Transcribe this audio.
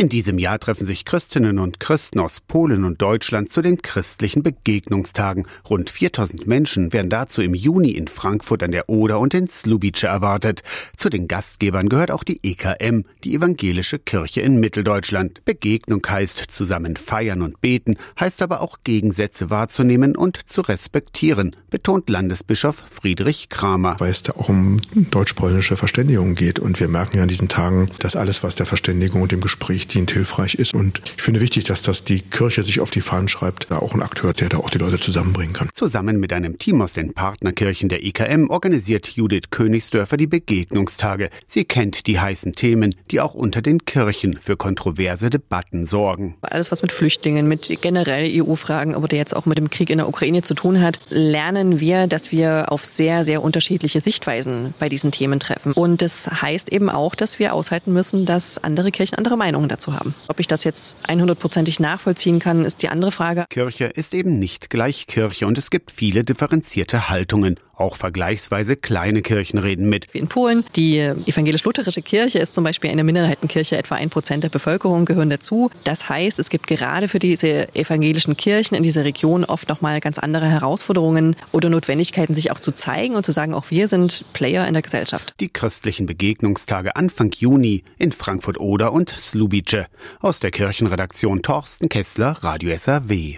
In diesem Jahr treffen sich Christinnen und Christen aus Polen und Deutschland zu den christlichen Begegnungstagen. Rund 4000 Menschen werden dazu im Juni in Frankfurt an der Oder und in Slubice erwartet. Zu den Gastgebern gehört auch die EKM, die Evangelische Kirche in Mitteldeutschland. Begegnung heißt zusammen feiern und beten, heißt aber auch Gegensätze wahrzunehmen und zu respektieren, betont Landesbischof Friedrich Kramer. Weil es da auch um deutsch-polnische Verständigung geht und wir merken ja an diesen Tagen, dass alles, was der Verständigung und dem Gespräch dient, hilfreich ist. Und ich finde wichtig, dass das die Kirche sich auf die Fahnen schreibt, da auch ein Akteur, der da auch die Leute zusammenbringen kann. Zusammen mit einem Team aus den Partnerkirchen der IKM organisiert Judith Königsdörfer die Begegnungstage. Sie kennt die heißen Themen, die auch unter den Kirchen für kontroverse Debatten sorgen. Alles, was mit Flüchtlingen, mit generell EU-Fragen, aber der jetzt auch mit dem Krieg in der Ukraine zu tun hat, lernen wir, dass wir auf sehr, sehr unterschiedliche Sichtweisen bei diesen Themen treffen. Und das heißt eben auch, dass wir aushalten müssen, dass andere Kirchen andere Meinungen dazu dazu haben. Ob ich das jetzt 100%ig nachvollziehen kann, ist die andere Frage. Kirche ist eben nicht gleich Kirche und es gibt viele differenzierte Haltungen. Auch vergleichsweise kleine Kirchen reden mit. In Polen. Die evangelisch-lutherische Kirche ist zum Beispiel eine Minderheitenkirche. Etwa ein Prozent der Bevölkerung gehören dazu. Das heißt, es gibt gerade für diese evangelischen Kirchen in dieser Region oft nochmal ganz andere Herausforderungen oder Notwendigkeiten, sich auch zu zeigen und zu sagen, auch wir sind Player in der Gesellschaft. Die christlichen Begegnungstage Anfang Juni in Frankfurt-Oder und Slubice. Aus der Kirchenredaktion Torsten Kessler, Radio SAW.